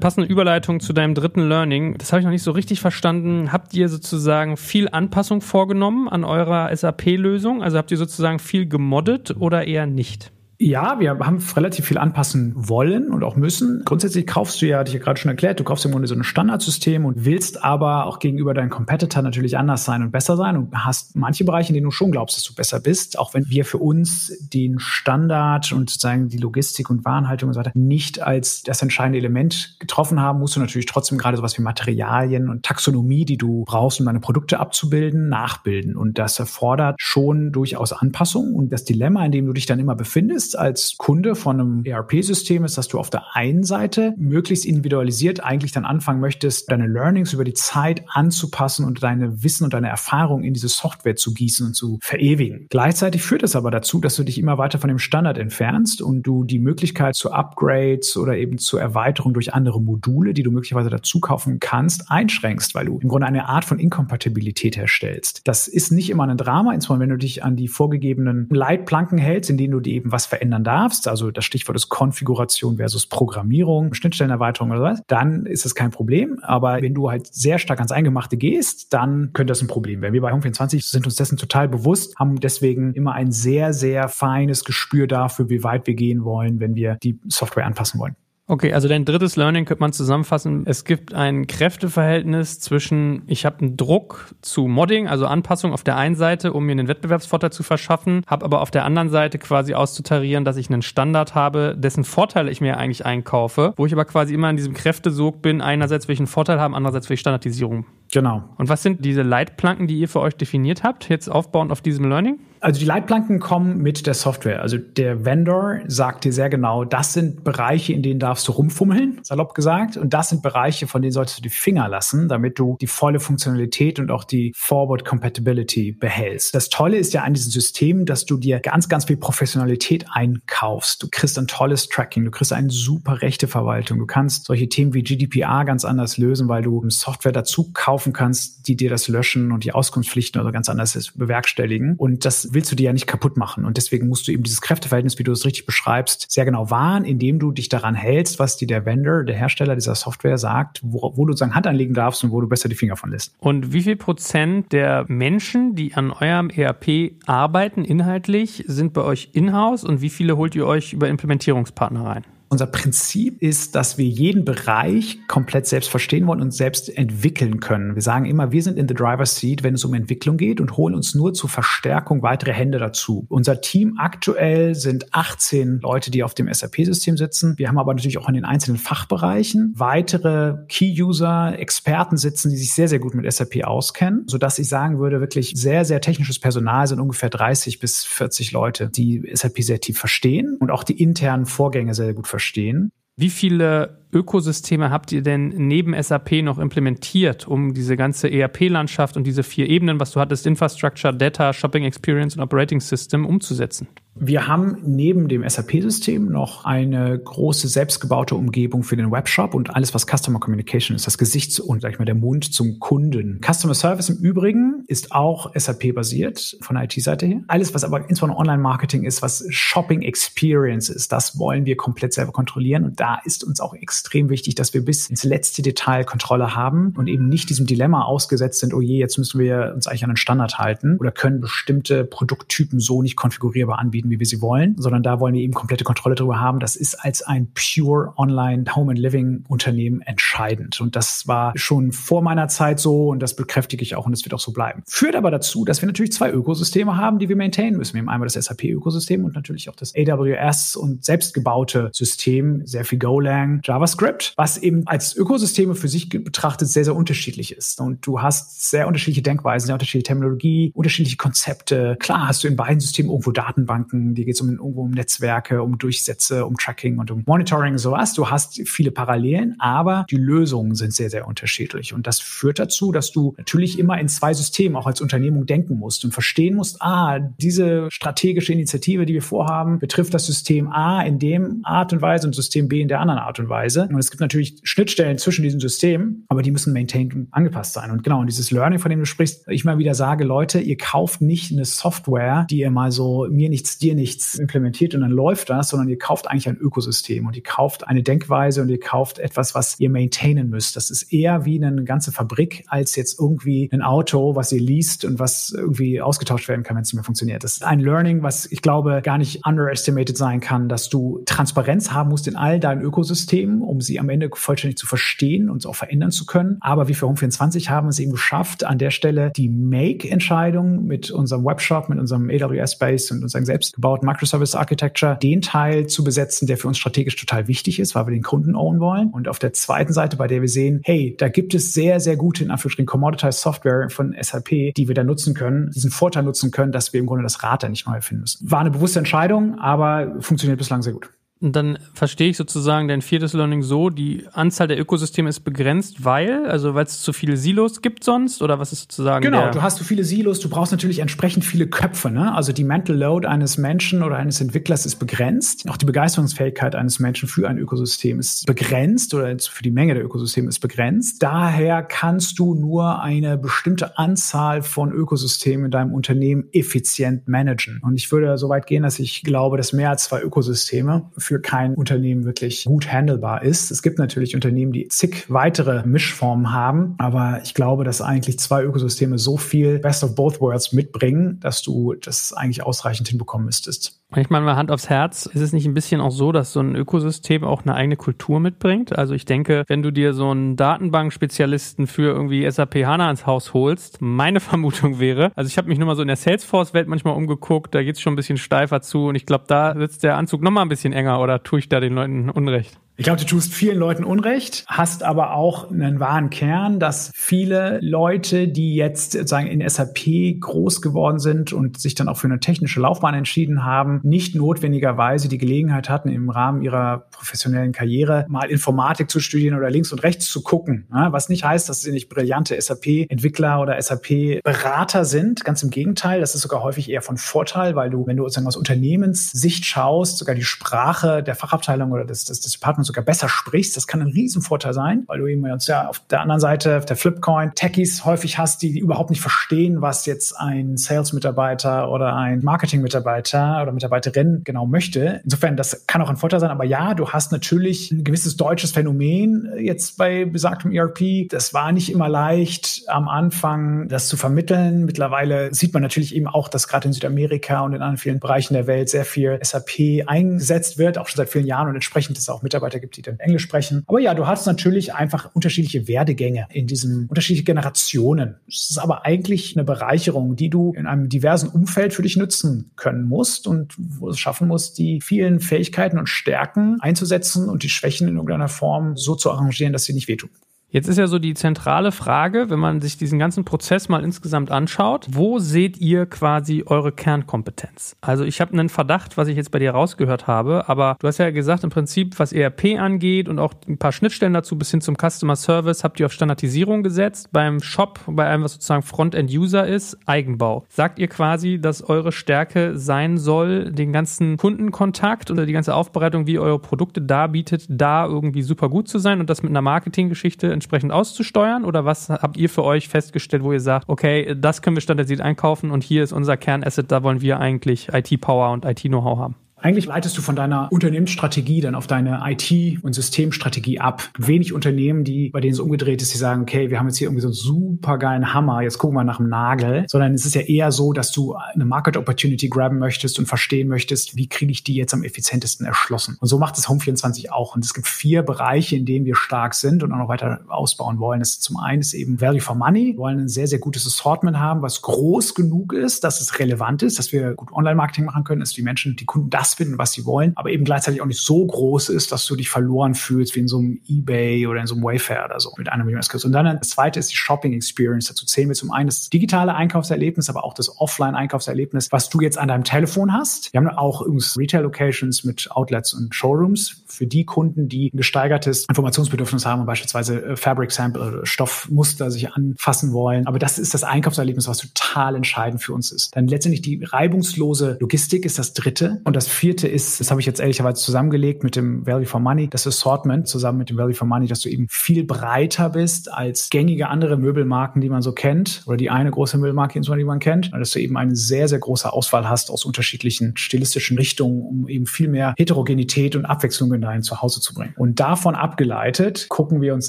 Passende Überleitung zu deinem dritten Learning. Das habe ich noch nicht so richtig verstanden. Habt ihr sozusagen viel Anpassung vorgenommen an eurer SAP-Lösung? Also habt ihr sozusagen viel gemoddet oder eher nicht? Ja, wir haben relativ viel anpassen wollen und auch müssen. Grundsätzlich kaufst du ja, hatte ich ja gerade schon erklärt, du kaufst im Grunde so ein Standardsystem und willst aber auch gegenüber deinen Competitor natürlich anders sein und besser sein und hast manche Bereiche, in denen du schon glaubst, dass du besser bist, auch wenn wir für uns den Standard und sozusagen die Logistik und Warenhaltung und so weiter nicht als das entscheidende Element getroffen haben, musst du natürlich trotzdem gerade sowas wie Materialien und Taxonomie, die du brauchst, um deine Produkte abzubilden, nachbilden. Und das erfordert schon durchaus Anpassung. Und das Dilemma, in dem du dich dann immer befindest, bist als Kunde von einem ERP-System, ist, dass du auf der einen Seite möglichst individualisiert eigentlich dann anfangen möchtest, deine Learnings über die Zeit anzupassen und deine Wissen und deine Erfahrung in diese Software zu gießen und zu verewigen. Gleichzeitig führt es aber dazu, dass du dich immer weiter von dem Standard entfernst und du die Möglichkeit zu Upgrades oder eben zur Erweiterung durch andere Module, die du möglicherweise dazu kaufen kannst, einschränkst, weil du im Grunde eine Art von Inkompatibilität herstellst. Das ist nicht immer ein Drama, insbesondere wenn du dich an die vorgegebenen Leitplanken hältst, in denen du dir eben was verändern darfst, also das Stichwort ist Konfiguration versus Programmierung, Schnittstellenerweiterung oder was, dann ist es kein Problem. Aber wenn du halt sehr stark ans Eingemachte gehst, dann könnte das ein Problem werden. Wir bei Home24 sind uns dessen total bewusst, haben deswegen immer ein sehr, sehr feines Gespür dafür, wie weit wir gehen wollen, wenn wir die Software anpassen wollen. Okay, also dein drittes Learning könnte man zusammenfassen. Es gibt ein Kräfteverhältnis zwischen, ich habe einen Druck zu Modding, also Anpassung auf der einen Seite, um mir einen Wettbewerbsvorteil zu verschaffen, habe aber auf der anderen Seite quasi auszutarieren, dass ich einen Standard habe, dessen Vorteile ich mir eigentlich einkaufe, wo ich aber quasi immer in diesem Kräftesog bin, einerseits will ich einen Vorteil haben, andererseits will ich Standardisierung. Genau. Und was sind diese Leitplanken, die ihr für euch definiert habt, jetzt aufbauend auf diesem Learning? Also die Leitplanken kommen mit der Software. Also der Vendor sagt dir sehr genau, das sind Bereiche, in denen darfst du rumfummeln, salopp gesagt. Und das sind Bereiche, von denen solltest du die Finger lassen, damit du die volle Funktionalität und auch die Forward Compatibility behältst. Das Tolle ist ja an diesem System, dass du dir ganz, ganz viel Professionalität einkaufst. Du kriegst ein tolles Tracking, du kriegst eine super Rechteverwaltung. Du kannst solche Themen wie GDPR ganz anders lösen, weil du Software dazu kaufen kannst, die dir das Löschen und die Auskunftspflichten oder ganz anders bewerkstelligen. Und das willst du dir ja nicht kaputt machen. Und deswegen musst du eben dieses Kräfteverhältnis, wie du es richtig beschreibst, sehr genau wahren, indem du dich daran hältst, was dir der Vendor, der Hersteller dieser Software sagt, wo, wo du sozusagen Hand anlegen darfst und wo du besser die Finger von lässt. Und wie viel Prozent der Menschen, die an eurem ERP arbeiten, inhaltlich, sind bei euch in-house und wie viele holt ihr euch über Implementierungspartner rein? Unser Prinzip ist, dass wir jeden Bereich komplett selbst verstehen wollen und selbst entwickeln können. Wir sagen immer, wir sind in the driver's seat, wenn es um Entwicklung geht und holen uns nur zur Verstärkung weitere Hände dazu. Unser Team aktuell sind 18 Leute, die auf dem SAP-System sitzen. Wir haben aber natürlich auch in den einzelnen Fachbereichen weitere Key-User, Experten sitzen, die sich sehr, sehr gut mit SAP auskennen, sodass ich sagen würde, wirklich sehr, sehr technisches Personal sind ungefähr 30 bis 40 Leute, die SAP sehr tief verstehen und auch die internen Vorgänge sehr gut verstehen verstehen. Wie viele Ökosysteme habt ihr denn neben SAP noch implementiert, um diese ganze ERP-Landschaft und diese vier Ebenen, was du hattest, Infrastructure, Data, Shopping Experience und Operating System umzusetzen? Wir haben neben dem SAP-System noch eine große selbstgebaute Umgebung für den Webshop und alles, was Customer Communication ist, das Gesicht und, sag ich mal, der Mund zum Kunden. Customer Service im Übrigen ist auch SAP-basiert von der IT-Seite her. Alles, was aber insbesondere Online-Marketing ist, was Shopping Experience ist, das wollen wir komplett selber kontrollieren und da ist uns auch extrem extrem wichtig, dass wir bis ins letzte Detail Kontrolle haben und eben nicht diesem Dilemma ausgesetzt sind, oh je, jetzt müssen wir uns eigentlich an den Standard halten oder können bestimmte Produkttypen so nicht konfigurierbar anbieten, wie wir sie wollen, sondern da wollen wir eben komplette Kontrolle darüber haben. Das ist als ein pure Online Home and Living Unternehmen entscheidend. Und das war schon vor meiner Zeit so und das bekräftige ich auch und es wird auch so bleiben. Führt aber dazu, dass wir natürlich zwei Ökosysteme haben, die wir maintainen müssen. Wir haben einmal das SAP-Ökosystem und natürlich auch das AWS und selbstgebaute System, sehr viel Golang, JavaScript, was eben als Ökosysteme für sich betrachtet sehr, sehr unterschiedlich ist. Und du hast sehr unterschiedliche Denkweisen, sehr unterschiedliche Terminologie, unterschiedliche Konzepte. Klar hast du in beiden Systemen irgendwo Datenbanken, die geht es um, irgendwo um Netzwerke, um Durchsätze, um Tracking und um Monitoring und sowas. Du hast viele Parallelen, aber die Lösungen sind sehr, sehr unterschiedlich. Und das führt dazu, dass du natürlich immer in zwei Systemen auch als Unternehmung denken musst und verstehen musst, ah, diese strategische Initiative, die wir vorhaben, betrifft das System A in dem Art und Weise und System B in der anderen Art und Weise. Und es gibt natürlich Schnittstellen zwischen diesen Systemen, aber die müssen maintained und angepasst sein. Und genau, und dieses Learning, von dem du sprichst, ich mal wieder sage, Leute, ihr kauft nicht eine Software, die ihr mal so mir nichts, dir nichts implementiert und dann läuft das, sondern ihr kauft eigentlich ein Ökosystem und ihr kauft eine Denkweise und ihr kauft etwas, was ihr maintainen müsst. Das ist eher wie eine ganze Fabrik als jetzt irgendwie ein Auto, was ihr liest und was irgendwie ausgetauscht werden kann, wenn es nicht mehr funktioniert. Das ist ein Learning, was ich glaube gar nicht underestimated sein kann, dass du Transparenz haben musst in all deinen Ökosystemen, um sie am Ende vollständig zu verstehen und auch verändern zu können. Aber wir für Home24 haben es eben geschafft, an der Stelle die Make-Entscheidung mit unserem Webshop, mit unserem AWS-Base und unserem selbstgebauten Microservice Architecture, den Teil zu besetzen, der für uns strategisch total wichtig ist, weil wir den Kunden own wollen. Und auf der zweiten Seite, bei der wir sehen, hey, da gibt es sehr, sehr gute, in Anführungsstrichen, Commoditized Software von SAP, die wir da nutzen können, diesen Vorteil nutzen können, dass wir im Grunde das Rad da nicht neu erfinden müssen. War eine bewusste Entscheidung, aber funktioniert bislang sehr gut. Und dann verstehe ich sozusagen dein viertes Learning so, die Anzahl der Ökosysteme ist begrenzt, weil, also weil es zu viele Silos gibt sonst oder was ist sozusagen Genau, du hast zu viele Silos, du brauchst natürlich entsprechend viele Köpfe, ne? Also die Mental Load eines Menschen oder eines Entwicklers ist begrenzt. Auch die Begeisterungsfähigkeit eines Menschen für ein Ökosystem ist begrenzt oder für die Menge der Ökosysteme ist begrenzt. Daher kannst du nur eine bestimmte Anzahl von Ökosystemen in deinem Unternehmen effizient managen. Und ich würde so weit gehen, dass ich glaube, dass mehr als zwei Ökosysteme für kein Unternehmen wirklich gut handelbar ist. Es gibt natürlich Unternehmen, die zig weitere Mischformen haben, aber ich glaube, dass eigentlich zwei Ökosysteme so viel Best of Both Worlds mitbringen, dass du das eigentlich ausreichend hinbekommen müsstest. Ich meine mal Hand aufs Herz, ist es nicht ein bisschen auch so, dass so ein Ökosystem auch eine eigene Kultur mitbringt? Also ich denke, wenn du dir so einen Datenbankspezialisten für irgendwie SAP HANA ins Haus holst, meine Vermutung wäre, also ich habe mich nur mal so in der Salesforce-Welt manchmal umgeguckt, da geht's schon ein bisschen steifer zu und ich glaube, da sitzt der Anzug nochmal ein bisschen enger oder tue ich da den Leuten Unrecht? Ich glaube, du tust vielen Leuten Unrecht, hast aber auch einen wahren Kern, dass viele Leute, die jetzt sozusagen in SAP groß geworden sind und sich dann auch für eine technische Laufbahn entschieden haben, nicht notwendigerweise die Gelegenheit hatten, im Rahmen ihrer professionellen Karriere mal Informatik zu studieren oder links und rechts zu gucken. Was nicht heißt, dass sie nicht brillante SAP-Entwickler oder SAP-Berater sind. Ganz im Gegenteil, das ist sogar häufig eher von Vorteil, weil du, wenn du sozusagen aus Unternehmenssicht schaust, sogar die Sprache der Fachabteilung oder des, des, des Departments sogar besser sprichst. Das kann ein Riesenvorteil sein, weil du eben ja auf der anderen Seite, auf der Flipcoin, Techies häufig hast, die, die überhaupt nicht verstehen, was jetzt ein Sales-Mitarbeiter oder ein Marketing-Mitarbeiter oder Mitarbeiterin genau möchte. Insofern, das kann auch ein Vorteil sein. Aber ja, du hast natürlich ein gewisses deutsches Phänomen jetzt bei besagtem ERP. Das war nicht immer leicht am Anfang, das zu vermitteln. Mittlerweile sieht man natürlich eben auch, dass gerade in Südamerika und in anderen vielen Bereichen der Welt sehr viel SAP eingesetzt wird, auch schon seit vielen Jahren und entsprechend ist auch Mitarbeiter Mitarbeiter gibt, die dann Englisch sprechen. Aber ja, du hast natürlich einfach unterschiedliche Werdegänge in diesen unterschiedlichen Generationen. Es ist aber eigentlich eine Bereicherung, die du in einem diversen Umfeld für dich nutzen können musst und wo es schaffen musst, die vielen Fähigkeiten und Stärken einzusetzen und die Schwächen in irgendeiner Form so zu arrangieren, dass sie nicht wehtun. Jetzt ist ja so die zentrale Frage, wenn man sich diesen ganzen Prozess mal insgesamt anschaut, wo seht ihr quasi eure Kernkompetenz? Also ich habe einen Verdacht, was ich jetzt bei dir rausgehört habe, aber du hast ja gesagt, im Prinzip, was ERP angeht und auch ein paar Schnittstellen dazu bis hin zum Customer Service, habt ihr auf Standardisierung gesetzt. Beim Shop, bei allem, was sozusagen Frontend-User ist, Eigenbau. Sagt ihr quasi, dass eure Stärke sein soll, den ganzen Kundenkontakt oder die ganze Aufbereitung, wie ihr eure Produkte darbietet, da irgendwie super gut zu sein und das mit einer Marketinggeschichte entsprechend auszusteuern? Oder was habt ihr für euch festgestellt, wo ihr sagt, okay, das können wir standardisiert einkaufen und hier ist unser Kernasset, da wollen wir eigentlich IT-Power und IT-Know-how haben? Eigentlich leitest du von deiner Unternehmensstrategie dann auf deine IT- und Systemstrategie ab. Wenig Unternehmen, die, bei denen es umgedreht ist, die sagen, okay, wir haben jetzt hier irgendwie so einen super geilen Hammer, jetzt gucken wir nach dem Nagel, sondern es ist ja eher so, dass du eine Market Opportunity graben möchtest und verstehen möchtest, wie kriege ich die jetzt am effizientesten erschlossen. Und so macht es Home24 auch. Und es gibt vier Bereiche, in denen wir stark sind und auch noch weiter ausbauen wollen. Das ist zum einen ist eben Value for Money. Wir wollen ein sehr, sehr gutes Assortment haben, was groß genug ist, dass es relevant ist, dass wir gut Online-Marketing machen können, dass die Menschen, die Kunden das finden, was sie wollen, aber eben gleichzeitig auch nicht so groß ist, dass du dich verloren fühlst wie in so einem Ebay oder in so einem Wayfair oder so mit einer Million Skills. Und dann das zweite ist die Shopping Experience. Dazu zählen wir zum einen das digitale Einkaufserlebnis, aber auch das Offline-Einkaufserlebnis, was du jetzt an deinem Telefon hast. Wir haben auch übrigens Retail-Locations mit Outlets und Showrooms für die Kunden, die ein gesteigertes Informationsbedürfnis haben und beispielsweise äh, Fabric Sample oder Stoffmuster sich anfassen wollen. Aber das ist das Einkaufserlebnis, was total entscheidend für uns ist. Dann letztendlich die reibungslose Logistik ist das dritte. Und das vierte ist, das habe ich jetzt ehrlicherweise zusammengelegt mit dem Value for Money, das Assortment zusammen mit dem Value for Money, dass du eben viel breiter bist als gängige andere Möbelmarken, die man so kennt oder die eine große Möbelmarke, die man kennt, dass du eben eine sehr, sehr große Auswahl hast aus unterschiedlichen stilistischen Richtungen, um eben viel mehr Heterogenität und Abwechslung in dein Zuhause zu bringen. Und davon abgeleitet gucken wir uns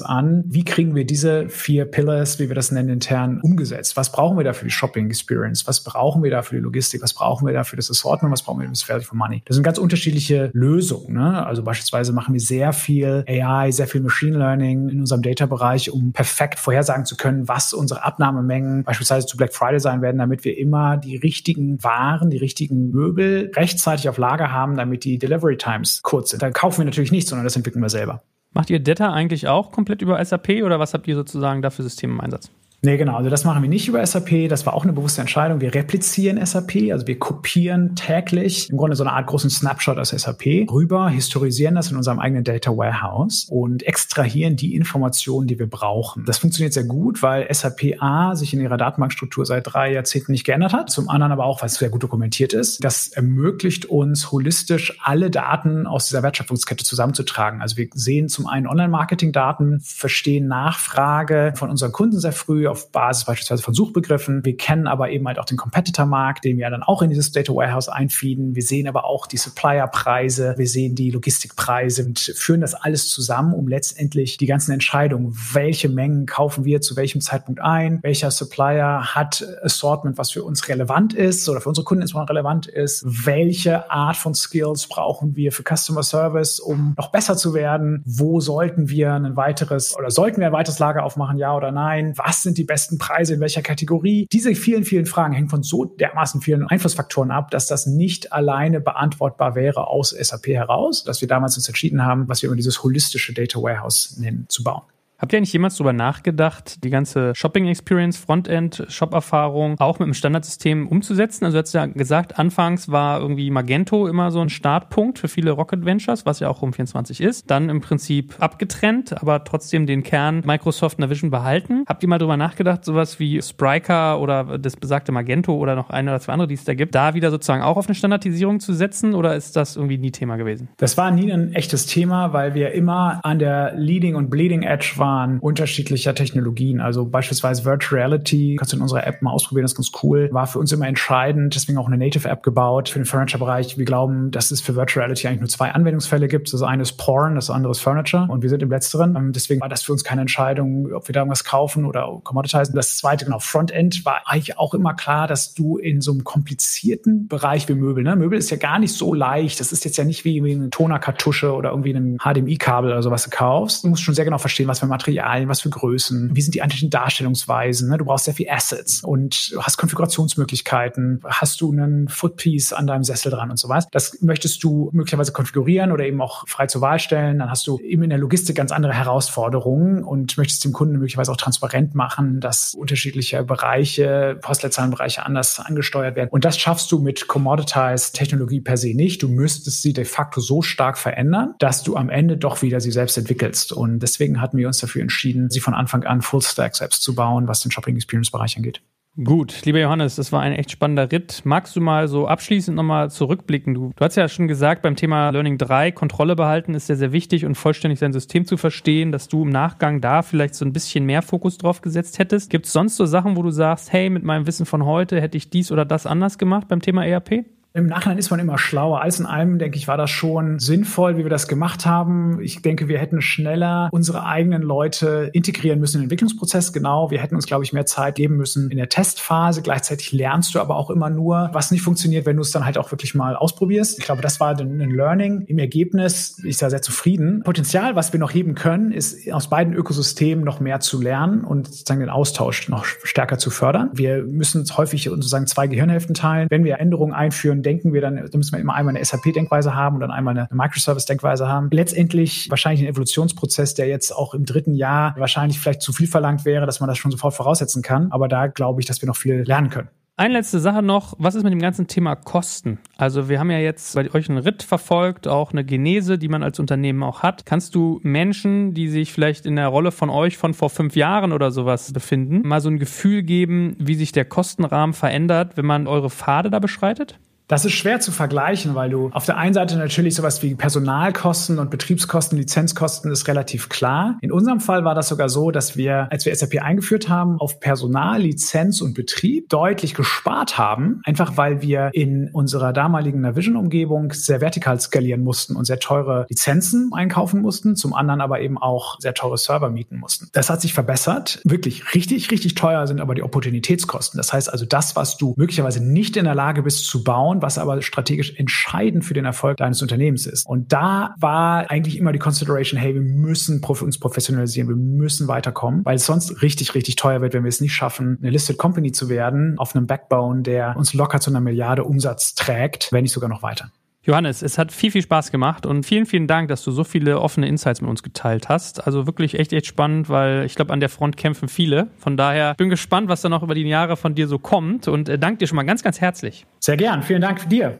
an, wie kriegen wir diese vier Pillars, wie wir das nennen intern, umgesetzt? Was brauchen wir da für die Shopping Experience? Was brauchen wir da für die Logistik? Was brauchen wir da für das Assortment? Was brauchen wir für das Value for Money? Das sind ganz unterschiedliche Lösungen. Ne? Also beispielsweise machen wir sehr viel AI, sehr viel Machine Learning in unserem Data-Bereich, um perfekt vorhersagen zu können, was unsere Abnahmemengen beispielsweise zu Black Friday sein werden, damit wir immer die richtigen Waren, die richtigen Möbel rechtzeitig auf Lager haben, damit die Delivery Times kurz sind. Da kaufen wir natürlich nichts, sondern das entwickeln wir selber. Macht ihr Data eigentlich auch komplett über SAP oder was habt ihr sozusagen da für Systeme im Einsatz? Nee, genau. Also das machen wir nicht über SAP. Das war auch eine bewusste Entscheidung. Wir replizieren SAP, also wir kopieren täglich im Grunde so eine Art großen Snapshot aus SAP rüber, historisieren das in unserem eigenen Data Warehouse und extrahieren die Informationen, die wir brauchen. Das funktioniert sehr gut, weil SAP A sich in ihrer Datenbankstruktur seit drei Jahrzehnten nicht geändert hat. Zum anderen aber auch, weil es sehr gut dokumentiert ist. Das ermöglicht uns holistisch alle Daten aus dieser Wertschöpfungskette zusammenzutragen. Also wir sehen zum einen Online-Marketing-Daten, verstehen Nachfrage von unseren Kunden sehr früh auf Basis beispielsweise von Suchbegriffen. Wir kennen aber eben halt auch den Competitor-Markt, den wir dann auch in dieses Data Warehouse einfeeden. Wir sehen aber auch die Supplier-Preise, wir sehen die Logistikpreise und führen das alles zusammen, um letztendlich die ganzen Entscheidungen, welche Mengen kaufen wir zu welchem Zeitpunkt ein, welcher Supplier hat Assortment, was für uns relevant ist oder für unsere Kunden insbesondere relevant ist, welche Art von Skills brauchen wir für Customer Service, um noch besser zu werden, wo sollten wir ein weiteres oder sollten wir ein weiteres Lager aufmachen, ja oder nein, was sind die besten Preise in welcher Kategorie? Diese vielen, vielen Fragen hängen von so dermaßen vielen Einflussfaktoren ab, dass das nicht alleine beantwortbar wäre aus SAP heraus, dass wir damals uns entschieden haben, was wir über dieses holistische Data Warehouse nennen, zu bauen. Habt ihr eigentlich jemals darüber nachgedacht, die ganze Shopping Experience, Frontend, Shop-Erfahrung auch mit dem Standardsystem umzusetzen? Also du hast ja gesagt, anfangs war irgendwie Magento immer so ein Startpunkt für viele Rocket Ventures, was ja auch um 24 ist. Dann im Prinzip abgetrennt, aber trotzdem den Kern Microsoft Navision behalten. Habt ihr mal darüber nachgedacht, sowas wie Spryker oder das besagte Magento oder noch eine oder zwei andere, die es da gibt, da wieder sozusagen auch auf eine Standardisierung zu setzen oder ist das irgendwie nie Thema gewesen? Das war nie ein echtes Thema, weil wir immer an der Leading und Bleeding Edge waren Verfahren unterschiedlicher Technologien. Also beispielsweise Virtual Reality, kannst du in unserer App mal ausprobieren, das ist ganz cool. War für uns immer entscheidend, deswegen auch eine Native App gebaut für den Furniture-Bereich. Wir glauben, dass es für Virtual Reality eigentlich nur zwei Anwendungsfälle gibt. Das eine ist Porn, das andere ist Furniture und wir sind im letzteren. Ähm, deswegen war das für uns keine Entscheidung, ob wir da irgendwas kaufen oder commoditizen. Das zweite, genau, Frontend war eigentlich auch immer klar, dass du in so einem komplizierten Bereich wie Möbel, ne? Möbel ist ja gar nicht so leicht. Das ist jetzt ja nicht wie, eine Tonerkartusche oder irgendwie ein HDMI-Kabel oder sowas du kaufst. Du musst schon sehr genau verstehen, was für Materialien, was für Größen, wie sind die einzelnen Darstellungsweisen. Ne? Du brauchst sehr viel Assets und hast Konfigurationsmöglichkeiten. Hast du einen Footpiece an deinem Sessel dran und so was. Das möchtest du möglicherweise konfigurieren oder eben auch frei zur Wahl stellen. Dann hast du eben in der Logistik ganz andere Herausforderungen und möchtest dem Kunden möglicherweise auch transparent machen, dass unterschiedliche Bereiche, Postleitzahlenbereiche anders angesteuert werden. Und das schaffst du mit Commoditized Technologie per se nicht. Du müsstest sie de facto so stark verändern, dass du am Ende doch wieder sie selbst entwickelst. Und deswegen hatten wir uns dafür entschieden, sie von Anfang an Full Stack selbst zu bauen, was den Shopping Experience Bereich angeht. Gut, lieber Johannes, das war ein echt spannender Ritt. Magst du mal so abschließend nochmal zurückblicken? Du, du hast ja schon gesagt, beim Thema Learning 3, Kontrolle behalten ist sehr, sehr wichtig und vollständig sein System zu verstehen, dass du im Nachgang da vielleicht so ein bisschen mehr Fokus drauf gesetzt hättest. Gibt es sonst so Sachen, wo du sagst, hey, mit meinem Wissen von heute hätte ich dies oder das anders gemacht beim Thema ERP? Im Nachhinein ist man immer schlauer. Alles in allem, denke ich, war das schon sinnvoll, wie wir das gemacht haben. Ich denke, wir hätten schneller unsere eigenen Leute integrieren müssen in den Entwicklungsprozess. Genau. Wir hätten uns, glaube ich, mehr Zeit geben müssen in der Testphase. Gleichzeitig lernst du aber auch immer nur, was nicht funktioniert, wenn du es dann halt auch wirklich mal ausprobierst. Ich glaube, das war ein Learning. Im Ergebnis bin ich da sehr zufrieden. Potenzial, was wir noch heben können, ist aus beiden Ökosystemen noch mehr zu lernen und sozusagen den Austausch noch stärker zu fördern. Wir müssen häufig sozusagen zwei Gehirnhälften teilen. Wenn wir Änderungen einführen, denken wir dann, da müssen wir immer einmal eine SAP-Denkweise haben und dann einmal eine Microservice-Denkweise haben. Letztendlich wahrscheinlich ein Evolutionsprozess, der jetzt auch im dritten Jahr wahrscheinlich vielleicht zu viel verlangt wäre, dass man das schon sofort voraussetzen kann. Aber da glaube ich, dass wir noch viel lernen können. Eine letzte Sache noch, was ist mit dem ganzen Thema Kosten? Also wir haben ja jetzt bei euch einen Ritt verfolgt, auch eine Genese, die man als Unternehmen auch hat. Kannst du Menschen, die sich vielleicht in der Rolle von euch von vor fünf Jahren oder sowas befinden, mal so ein Gefühl geben, wie sich der Kostenrahmen verändert, wenn man eure Pfade da beschreitet? Das ist schwer zu vergleichen, weil du auf der einen Seite natürlich sowas wie Personalkosten und Betriebskosten, Lizenzkosten ist relativ klar. In unserem Fall war das sogar so, dass wir, als wir SAP eingeführt haben, auf Personal, Lizenz und Betrieb deutlich gespart haben, einfach weil wir in unserer damaligen Navision-Umgebung sehr vertikal skalieren mussten und sehr teure Lizenzen einkaufen mussten, zum anderen aber eben auch sehr teure Server mieten mussten. Das hat sich verbessert. Wirklich richtig, richtig teuer sind aber die Opportunitätskosten. Das heißt also das, was du möglicherweise nicht in der Lage bist zu bauen, was aber strategisch entscheidend für den Erfolg deines Unternehmens ist. Und da war eigentlich immer die Consideration, hey, wir müssen uns professionalisieren, wir müssen weiterkommen, weil es sonst richtig, richtig teuer wird, wenn wir es nicht schaffen, eine Listed Company zu werden auf einem Backbone, der uns locker zu einer Milliarde Umsatz trägt, wenn nicht sogar noch weiter. Johannes, es hat viel, viel Spaß gemacht und vielen, vielen Dank, dass du so viele offene Insights mit uns geteilt hast. Also wirklich echt, echt spannend, weil ich glaube, an der Front kämpfen viele. Von daher bin gespannt, was da noch über die Jahre von dir so kommt und äh, danke dir schon mal ganz, ganz herzlich. Sehr gern. Vielen Dank für dir.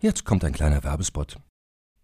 Jetzt kommt ein kleiner Werbespot.